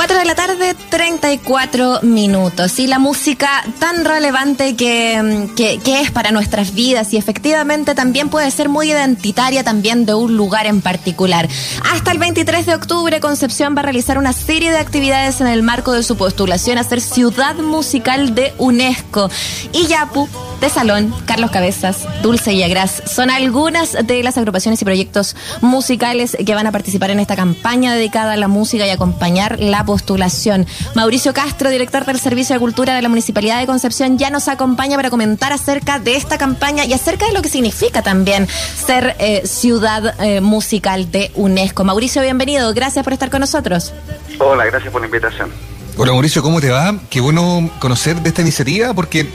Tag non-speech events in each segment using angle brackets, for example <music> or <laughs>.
4 de la tarde, 34 minutos. Y la música tan relevante que, que, que, es para nuestras vidas y efectivamente también puede ser muy identitaria también de un lugar en particular. Hasta el 23 de octubre, Concepción va a realizar una serie de actividades en el marco de su postulación a ser ciudad musical de UNESCO. Y Yapu, de Salón, Carlos Cabezas, Dulce y Agras son algunas de las agrupaciones y proyectos musicales que van a participar en esta campaña dedicada a la música y acompañar la postulación. Mauricio Castro, director del Servicio de Cultura de la Municipalidad de Concepción, ya nos acompaña para comentar acerca de esta campaña y acerca de lo que significa también ser eh, ciudad eh, musical de UNESCO. Mauricio, bienvenido. Gracias por estar con nosotros. Hola, gracias por la invitación. Hola Mauricio, ¿cómo te va? Qué bueno conocer de esta iniciativa porque de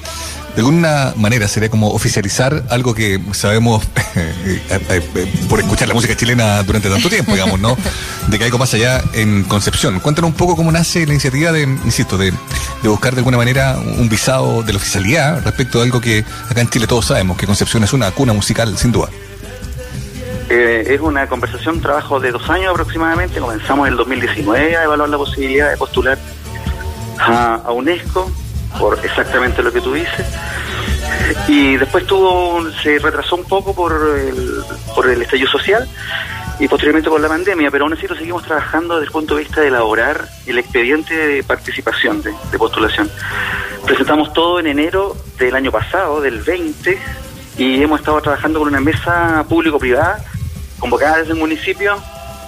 alguna manera sería como oficializar algo que sabemos <laughs> eh, eh, por escuchar la música chilena durante tanto tiempo, digamos, ¿no? De que algo más allá en Concepción. Cuéntanos un poco cómo nace la iniciativa de, insisto, de, buscar de alguna manera un visado de la oficialidad respecto de algo que acá en Chile todos sabemos, que Concepción es una cuna musical, sin duda. Eh, es una conversación, trabajo de dos años aproximadamente. Comenzamos en el 2019 a evaluar la posibilidad de postular a, a UNESCO por exactamente lo que tú dices. Y después tuvo, se retrasó un poco por el, por el estallido social y posteriormente por la pandemia, pero aún así lo seguimos trabajando desde el punto de vista de elaborar el expediente de participación, de, de postulación. Presentamos todo en enero del año pasado, del 20, y hemos estado trabajando con una mesa público-privada convocada desde el municipio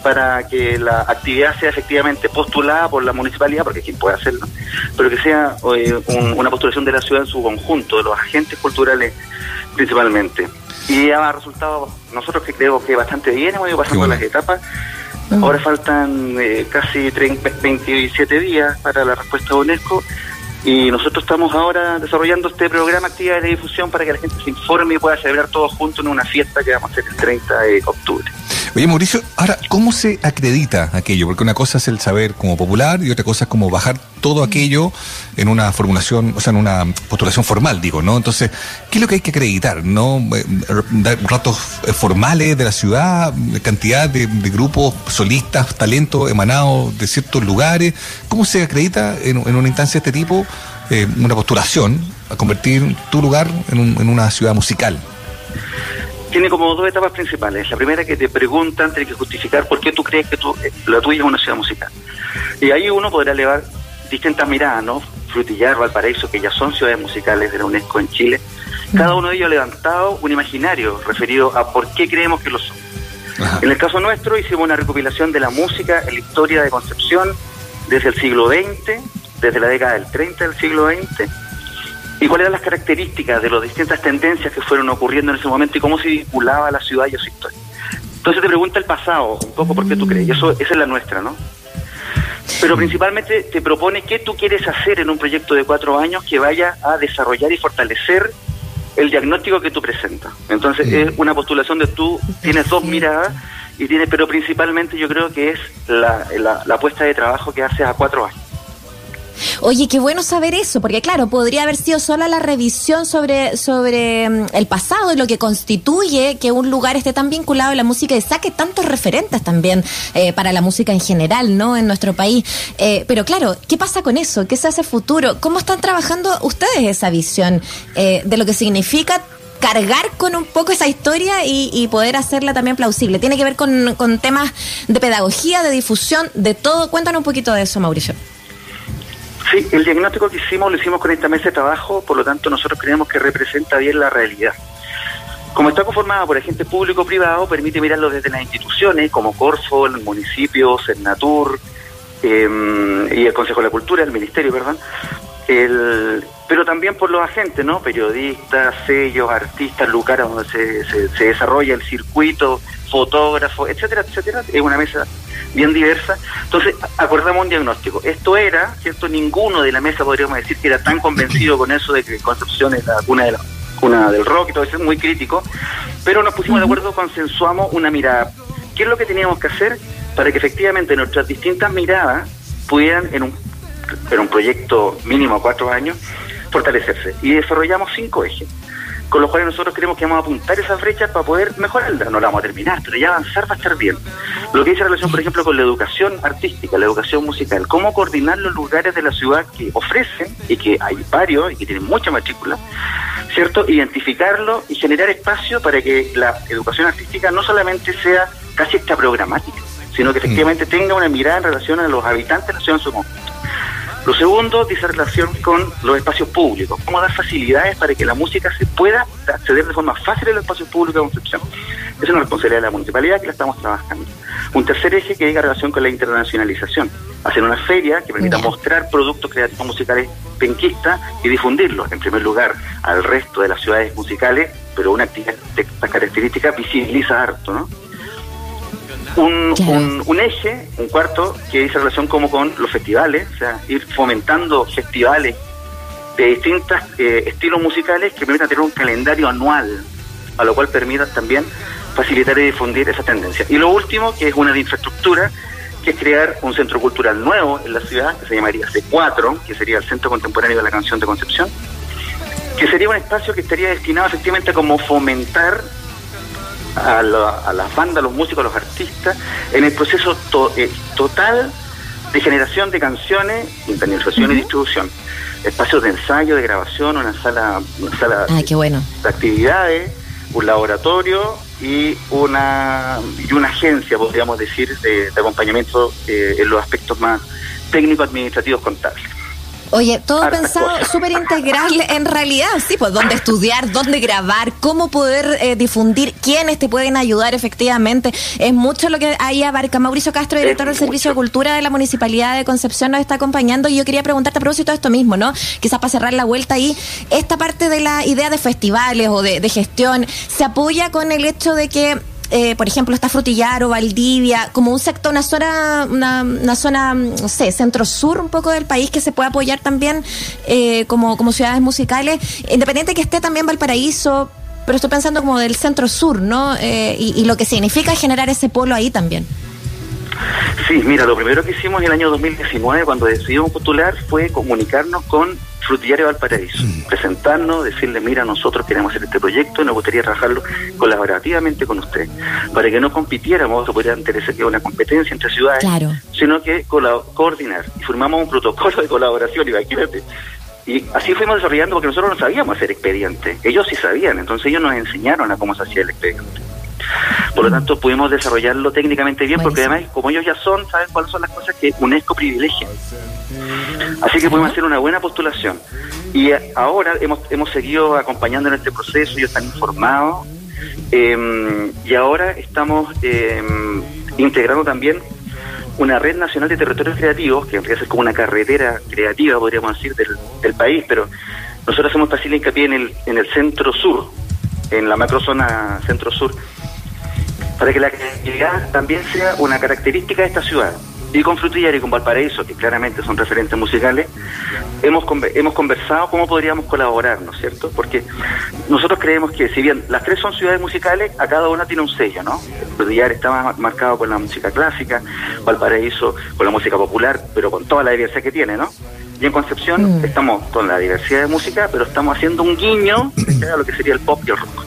para que la actividad sea efectivamente postulada por la municipalidad, porque es quien puede hacerlo, pero que sea eh, un, una postulación de la ciudad en su conjunto, de los agentes culturales principalmente. Y ha resultado, nosotros que creo que bastante bien, hemos ido pasando bueno. las etapas. Ahora faltan eh, casi 30, 27 días para la respuesta de UNESCO y nosotros estamos ahora desarrollando este programa actividad de difusión para que la gente se informe y pueda celebrar todos juntos en una fiesta que vamos a hacer el 30 de octubre. Oye, Mauricio, ahora, ¿cómo se acredita aquello? Porque una cosa es el saber como popular y otra cosa es como bajar todo aquello en una formulación, o sea, en una postulación formal, digo, ¿no? Entonces, ¿qué es lo que hay que acreditar? ¿No? Dar ratos formales de la ciudad, cantidad de, grupos solistas, talentos emanados de ciertos lugares. ¿Cómo se acredita en, una instancia de este tipo eh, una postulación a convertir tu lugar en una ciudad musical? Tiene como dos etapas principales. La primera que te preguntan, tienes que justificar por qué tú crees que tú, la tuya es una ciudad musical. Y ahí uno podrá elevar distintas miradas, ¿no? Frutillar, Valparaíso, que ya son ciudades musicales de la UNESCO en Chile. Cada uno de ellos ha levantado un imaginario referido a por qué creemos que lo son. Ajá. En el caso nuestro hicimos una recopilación de la música en la historia de Concepción desde el siglo XX, desde la década del 30 del siglo XX, y cuáles eran las características de las distintas tendencias que fueron ocurriendo en ese momento y cómo se vinculaba la ciudad y a su historia. Entonces te pregunta el pasado, un poco por qué tú crees, y eso, esa es la nuestra, ¿no? Pero principalmente te propone qué tú quieres hacer en un proyecto de cuatro años que vaya a desarrollar y fortalecer el diagnóstico que tú presentas. Entonces es una postulación de tú tienes dos miradas y tienes, pero principalmente yo creo que es la, la, la apuesta de trabajo que haces a cuatro años. Oye, qué bueno saber eso, porque claro, podría haber sido sola la revisión sobre, sobre el pasado y lo que constituye que un lugar esté tan vinculado a la música y saque tantos referentes también eh, para la música en general, ¿no? En nuestro país. Eh, pero claro, ¿qué pasa con eso? ¿Qué se hace futuro? ¿Cómo están trabajando ustedes esa visión eh, de lo que significa cargar con un poco esa historia y, y, poder hacerla también plausible. Tiene que ver con, con temas de pedagogía, de difusión, de todo. Cuéntanos un poquito de eso, Mauricio. Sí, el diagnóstico que hicimos lo hicimos con esta mesa de trabajo, por lo tanto nosotros creemos que representa bien la realidad. Como está conformada por agentes público-privado, permite mirarlo desde las instituciones como Corfo, el municipio, Cernatur eh, y el Consejo de la Cultura, el Ministerio, perdón, el, pero también por los agentes, ¿no? Periodistas, sellos, artistas, lugares donde se, se, se desarrolla el circuito, fotógrafos, etcétera, etcétera. Es una mesa bien diversa. Entonces, acordamos un diagnóstico. Esto era, ¿cierto? Ninguno de la mesa podríamos decir que era tan convencido con eso de que Concepción es la cuna, de la, cuna del rock y todo eso, es muy crítico. Pero nos pusimos de acuerdo, consensuamos una mirada. ¿Qué es lo que teníamos que hacer para que efectivamente nuestras distintas miradas pudieran, en un, en un proyecto mínimo a cuatro años, fortalecerse? Y desarrollamos cinco ejes. Con los cuales nosotros queremos que vamos a apuntar esas brechas para poder mejorarlas. No la vamos a terminar, pero ya avanzar va a estar bien. Lo que dice relación, por ejemplo, con la educación artística, la educación musical, cómo coordinar los lugares de la ciudad que ofrecen, y que hay varios, y que tienen mucha matrícula, ¿cierto? Identificarlo y generar espacio para que la educación artística no solamente sea casi programática, sino que efectivamente mm. tenga una mirada en relación a los habitantes de la ciudad en su conjunto. Lo segundo dice relación con los espacios públicos, cómo dar facilidades para que la música se pueda acceder de forma fácil a los espacios públicos de Concepción. Esa es una responsabilidad de la municipalidad que la estamos trabajando. Un tercer eje que diga relación con la internacionalización, hacer una feria que permita mostrar productos creativos musicales penquistas y difundirlos, en primer lugar, al resto de las ciudades musicales, pero una actividad de estas características visibiliza harto, ¿no? Un, un, eje, un cuarto, que dice relación como con los festivales, o sea, ir fomentando festivales de distintos eh, estilos musicales que permitan tener un calendario anual, a lo cual permita también facilitar y difundir esa tendencia. Y lo último, que es una de infraestructura, que es crear un centro cultural nuevo en la ciudad, que se llamaría C4, que sería el Centro Contemporáneo de la Canción de Concepción, que sería un espacio que estaría destinado efectivamente a como fomentar a, las bandas, a los músicos, a los artistas, en el proceso eh, total de generación de canciones, internalización y distribución. Espacios de ensayo, de grabación, una sala, una sala bueno. de actividades, un laboratorio y una y una agencia, podríamos decir, de, acompañamiento eh, en los aspectos más técnico-administrativos contables. Oye, todo pensado súper integral <laughs> en realidad, sí, pues dónde estudiar, dónde grabar, cómo poder eh, difundir, quiénes te pueden ayudar efectivamente. Es mucho lo que ahí abarca. Mauricio Castro, director del Servicio de Cultura de la Municipalidad de Concepción, nos está acompañando y yo quería preguntarte a propósito de esto mismo, ¿no? Quizás para cerrar la vuelta ahí, esta parte de la idea de festivales o de, de gestión, ¿se apoya con el hecho de que eh, por ejemplo, está Frutillaro, Valdivia, como un sector, una zona, una, zona, no sé, centro-sur un poco del país que se puede apoyar también eh, como, como ciudades musicales, independiente que esté también Valparaíso, pero estoy pensando como del centro-sur, ¿no? Eh, y, y lo que significa generar ese polo ahí también. Sí, mira, lo primero que hicimos en el año 2019, cuando decidimos postular, fue comunicarnos con Frutillario Valparaíso, mm. presentarnos, decirle, mira, nosotros queremos hacer este proyecto y nos gustaría trabajarlo colaborativamente con usted, para que no compitiéramos, o pudiera interesar que una competencia entre ciudades, sino que coordinar. Y formamos un protocolo de colaboración, imagínate. Y así fuimos desarrollando porque nosotros no sabíamos hacer expediente, ellos sí sabían, entonces ellos nos enseñaron a cómo se hacía el expediente. Por lo tanto, pudimos desarrollarlo técnicamente bien, porque además, como ellos ya son, saben cuáles son las cosas que UNESCO privilegia. Así que pudimos hacer una buena postulación. Y ahora hemos, hemos seguido acompañando en este proceso, ellos están informados, em, y ahora estamos em, integrando también una red nacional de territorios creativos, que en realidad es como una carretera creativa, podríamos decir, del, del país, pero nosotros hacemos fácil hincapié en el, en el centro sur, en la macrozona centro sur, para que la creatividad también sea una característica de esta ciudad. Y con Frutillar y con Valparaíso, que claramente son referentes musicales, hemos, hemos conversado cómo podríamos colaborar, ¿no es cierto? Porque nosotros creemos que si bien las tres son ciudades musicales, a cada una tiene un sello, ¿no? Frutillar está marcado con la música clásica, Valparaíso con la música popular, pero con toda la diversidad que tiene, ¿no? Y en Concepción mm. estamos con la diversidad de música, pero estamos haciendo un guiño a lo que sería el pop y el rock.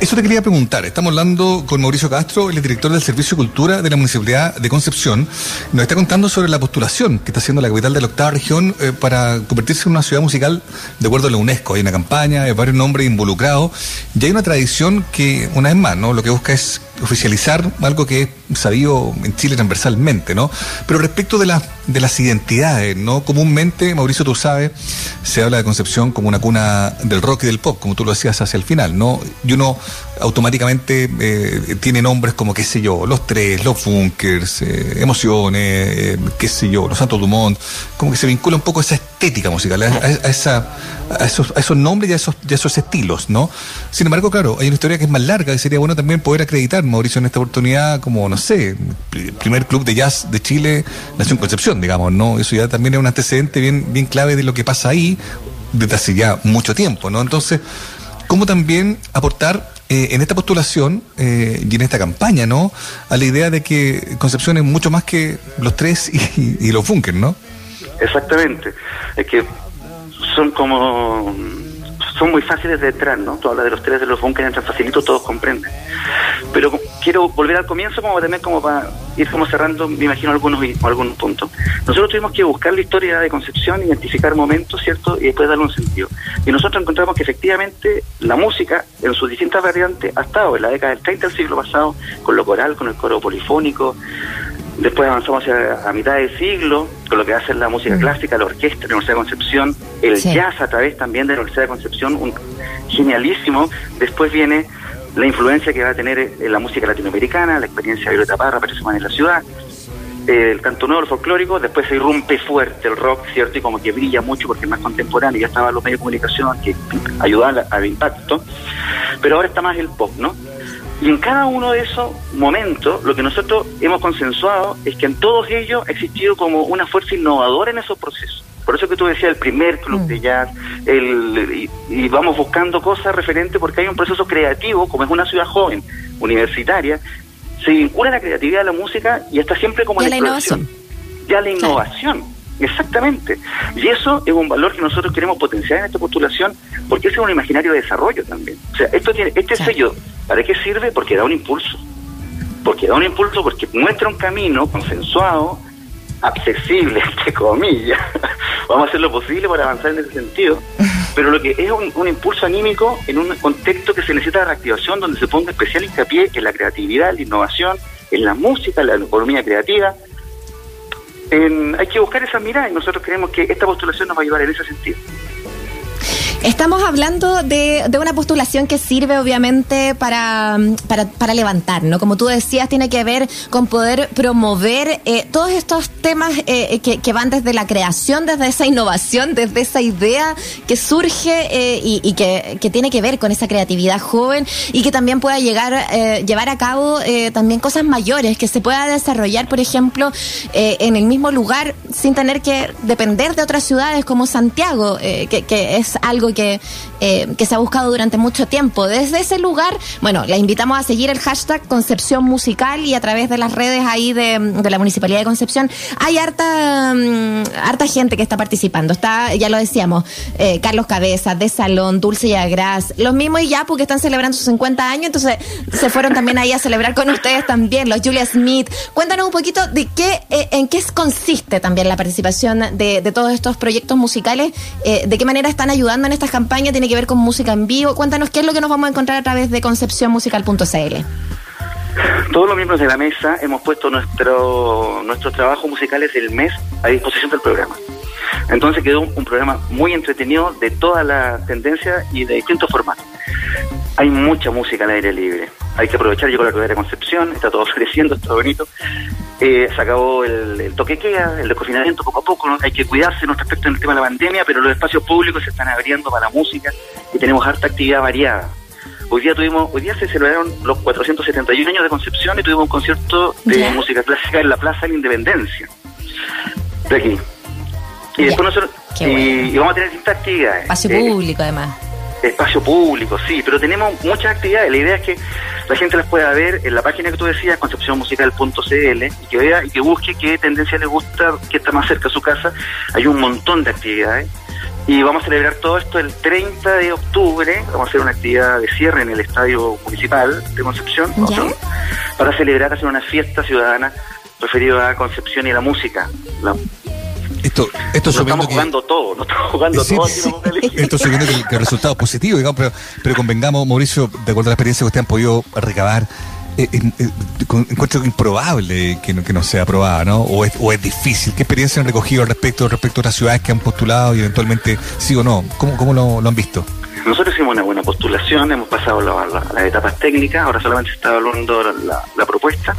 Eso te quería preguntar. Estamos hablando con Mauricio Castro, el director del Servicio de Cultura de la Municipalidad de Concepción. Nos está contando sobre la postulación que está haciendo la capital de la octava región eh, para convertirse en una ciudad musical de acuerdo a la UNESCO. Hay una campaña, hay varios nombres involucrados y hay una tradición que, una vez más, ¿no? lo que busca es oficializar algo que es sabido en Chile transversalmente, ¿no? Pero respecto de, de las identidades, ¿no? Comúnmente, Mauricio, tú sabes, se habla de Concepción como una cuna del rock y del pop, como tú lo decías hacia el final, ¿no? Y uno automáticamente eh, tiene nombres como, qué sé yo, Los Tres, Los Bunkers, eh, Emociones, eh, qué sé yo, Los Santos Dumont, como que se vincula un poco a esa estética musical, a, esa, esos, esos nombres y a esos, y a esos estilos, ¿no? Sin embargo, claro, hay una historia que es más larga y sería bueno también poder acreditar, Mauricio, en esta oportunidad, como, no sé, primer club de jazz de Chile nació en Concepción, digamos, ¿no? Eso ya también es un antecedente bien, bien clave de lo que pasa ahí desde hace ya mucho tiempo, ¿no? Entonces, ¿cómo también aportar eh, en esta postulación eh, y en esta campaña, ¿no? A la idea de que Concepción es mucho más que los tres y, los bunkers, ¿no? Exactamente. Es que son como son muy fáciles de entrar, ¿no? Tú hablas de los tres de los bunkers, entran facilito, todos comprenden. Pero quiero volver al comienzo como también como para ir como cerrando, me imagino, algunos, algunos puntos. Nosotros tuvimos que buscar la historia de Concepción, identificar momentos, ¿cierto? Y después darle un sentido. Y nosotros encontramos que efectivamente la música, en sus distintas variantes, ha estado en la década del 30 del siglo pasado, con lo coral, con el coro polifónico, Después avanzamos hacia a mitad del siglo, con lo que hace la música mm. clásica, la orquesta de la Universidad de Concepción, el jazz a través también de la Universidad de Concepción, un genialísimo. Después viene la influencia que va a tener en la música latinoamericana, la experiencia de Violeta Parra, en la ciudad, el canto nuevo, el folclórico, después se irrumpe fuerte el rock, ¿cierto? Y como que brilla mucho porque es más contemporáneo, ya estaban los medios de comunicación que ayudan al impacto, pero ahora está más el pop, ¿no? Y en cada uno de esos momentos, lo que nosotros hemos consensuado es que en todos ellos ha existido como una fuerza innovadora en esos procesos. Por eso que tú decías el primer club de mm. jazz, el, y, vamos buscando cosas referentes porque hay un proceso creativo, como es una ciudad joven, universitaria, se vincula la creatividad a la música y está siempre como en la innovación. Ya la innovación. Exactamente. Y eso es un valor que nosotros queremos potenciar en esta postulación porque es un imaginario de desarrollo también. O sea, esto tiene, este sello, ¿para qué sirve? Porque da un impulso. Porque da un impulso porque muestra un camino consensuado, accesible, entre comillas. <laughs> Vamos a hacer lo posible para avanzar en ese sentido. Pero lo que es un, impulso anímico en un contexto que se necesita de reactivación, donde se ponga especial hincapié en la creatividad, en la innovación, en la música, en la economía creativa, hay que buscar esa mirada y nosotros creemos que esta postulación nos va a ayudar en ese sentido. Estamos hablando de, una postulación que sirve obviamente para, para, levantar, ¿no? Como tú decías, tiene que ver con poder promover eh, todos estos temas eh, que, van desde la creación, desde esa innovación, desde esa idea que surge eh, y, que, tiene que ver con esa creatividad joven y que también pueda llegar, llevar a cabo también cosas mayores, que se pueda desarrollar, por ejemplo, en el mismo lugar sin tener que depender de otras ciudades como Santiago, que, que es algo que, eh, que se ha buscado durante mucho tiempo. Desde ese lugar, bueno, la invitamos a seguir el hashtag Concepción Musical y a través de las redes ahí de, la Municipalidad de Concepción hay harta, mm, harta gente que está participando. Está, ya lo decíamos, eh, Carlos Cabezas, De Salón, Dulce y Agras, los mismos y ya porque están celebrando sus 50 años, entonces se fueron también ahí a celebrar con ustedes también, los Julia Smith. Cuéntanos un poquito de qué, eh, en qué consiste también la participación de, de todos estos proyectos musicales, de qué manera están ayudando en esta campaña tiene que ver con música en vivo. Cuéntanos qué es lo que nos vamos a encontrar a través de concepcionmusical.cl. Todos los miembros de la mesa hemos puesto nuestro, nuestros trabajos musicales del mes a disposición del programa. Entonces quedó un, programa muy entretenido de todas las tendencias y de distintos formatos. Hay mucha música al aire libre. Hay que aprovechar, llegó la rueda de Concepción, está todo <laughs> floreciendo, está bonito. Eh, se acabó el, toque queda, el desconfinamiento poco a poco, hay que cuidarse en respecto al tema de la pandemia, pero los espacios públicos se están abriendo para la música y tenemos harta actividad variada. Hoy día tuvimos, hoy día se celebraron los 471 años de Concepción y tuvimos un concierto de música clásica en la Plaza de la Independencia. De aquí. Y después nosotros, y, vamos a tener distintas actividades. Espacio eh, público además. Espacio público, sí, pero tenemos muchas actividades. La idea es que la gente las pueda ver en la página que tú decías, concepcionmusical.cl, y que vea y que busque qué tendencia le gusta, qué está más cerca de su casa. Hay un montón de actividades. Y vamos a celebrar todo esto el 30 de octubre. Vamos a hacer una actividad de cierre en el Estadio Municipal de Concepción para celebrar, hacer una fiesta ciudadana referida a Concepción y a la música. Esto, esto no estamos jugando todo, no estamos jugando todo. esto subiendo que, que el resultado es positivo, digamos, pero, pero convengamos, Mauricio, de acuerdo a la experiencia que ustedes han podido recabar, eh, eh, encuentro improbable que no, que no sea aprobada, ¿no? O es, o es difícil. ¿Qué experiencia han recogido respecto, respecto a otras ciudades que han postulado y eventualmente sí o no? ¿Cómo, cómo lo, han visto? Nosotros hicimos una buena postulación, hemos pasado las etapas técnicas, ahora solamente se está evaluando la, la propuesta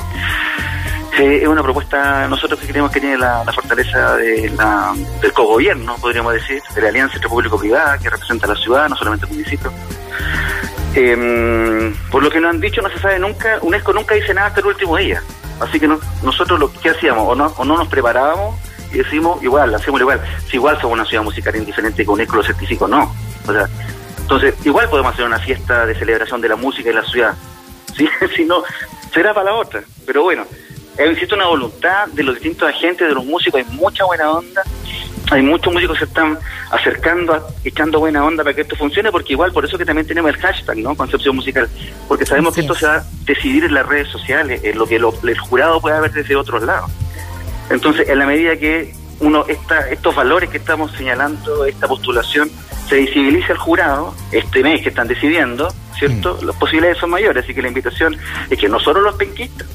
es una propuesta, nosotros que creemos que tiene la, fortaleza de la, del cogobierno, podríamos decir, de la alianza entre público-privada, que representa a la ciudad, no solamente el municipio. Em, por lo que nos han dicho, no se sabe nunca, UNESCO nunca dice nada hasta el último día. Así que nosotros lo que hacíamos, o no, o no nos preparábamos y decimos igual, hacemos igual. Si igual somos una ciudad musical indiferente que UNESCO lo certificó, no. O sea, entonces, igual podemos hacer una fiesta de celebración de la música en la ciudad. <laughs> si no, será para la otra. Pero bueno, existe una voluntad de los distintos agentes, de los músicos, hay mucha buena onda hay muchos músicos que se están acercando, echando buena onda para que esto funcione, porque igual por eso que también tenemos el hashtag, ¿no? Concepción musical, porque sabemos que esto se va a decidir en las redes sociales, en lo que el jurado puede ver desde otros lados. Entonces, en la medida que uno esta, estos valores que estamos señalando, esta postulación, se visibiliza al jurado, este mes que están decidiendo, ¿cierto? Mm. Las posibilidades son mayores, así que la invitación es que no solo los penquistas,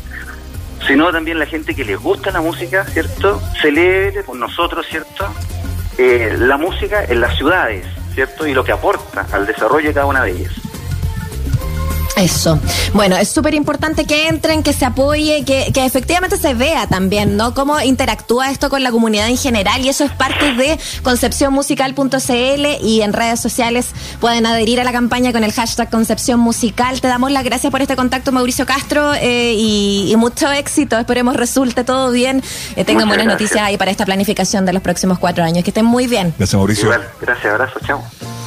sino también la gente que les gusta la música, ¿cierto? Celebre con nosotros, ¿cierto? Eh, la música en las ciudades, ¿cierto? Y lo que aporta al desarrollo de cada una de ellas. Eso. Bueno, es súper importante que entren, que se apoye, que, que, efectivamente se vea también, ¿no? Cómo interactúa esto con la comunidad en general y eso es parte de concepcionmusical.cl y en redes sociales pueden adherir a la campaña con el hashtag Concepción Musical. Te damos las gracias por este contacto, Mauricio Castro, eh, y, mucho éxito. Esperemos resulte todo bien. Eh, tengan buenas noticias ahí para esta planificación de los próximos cuatro años. Que estén muy bien. Gracias, Mauricio. Gracias, abrazo, chao.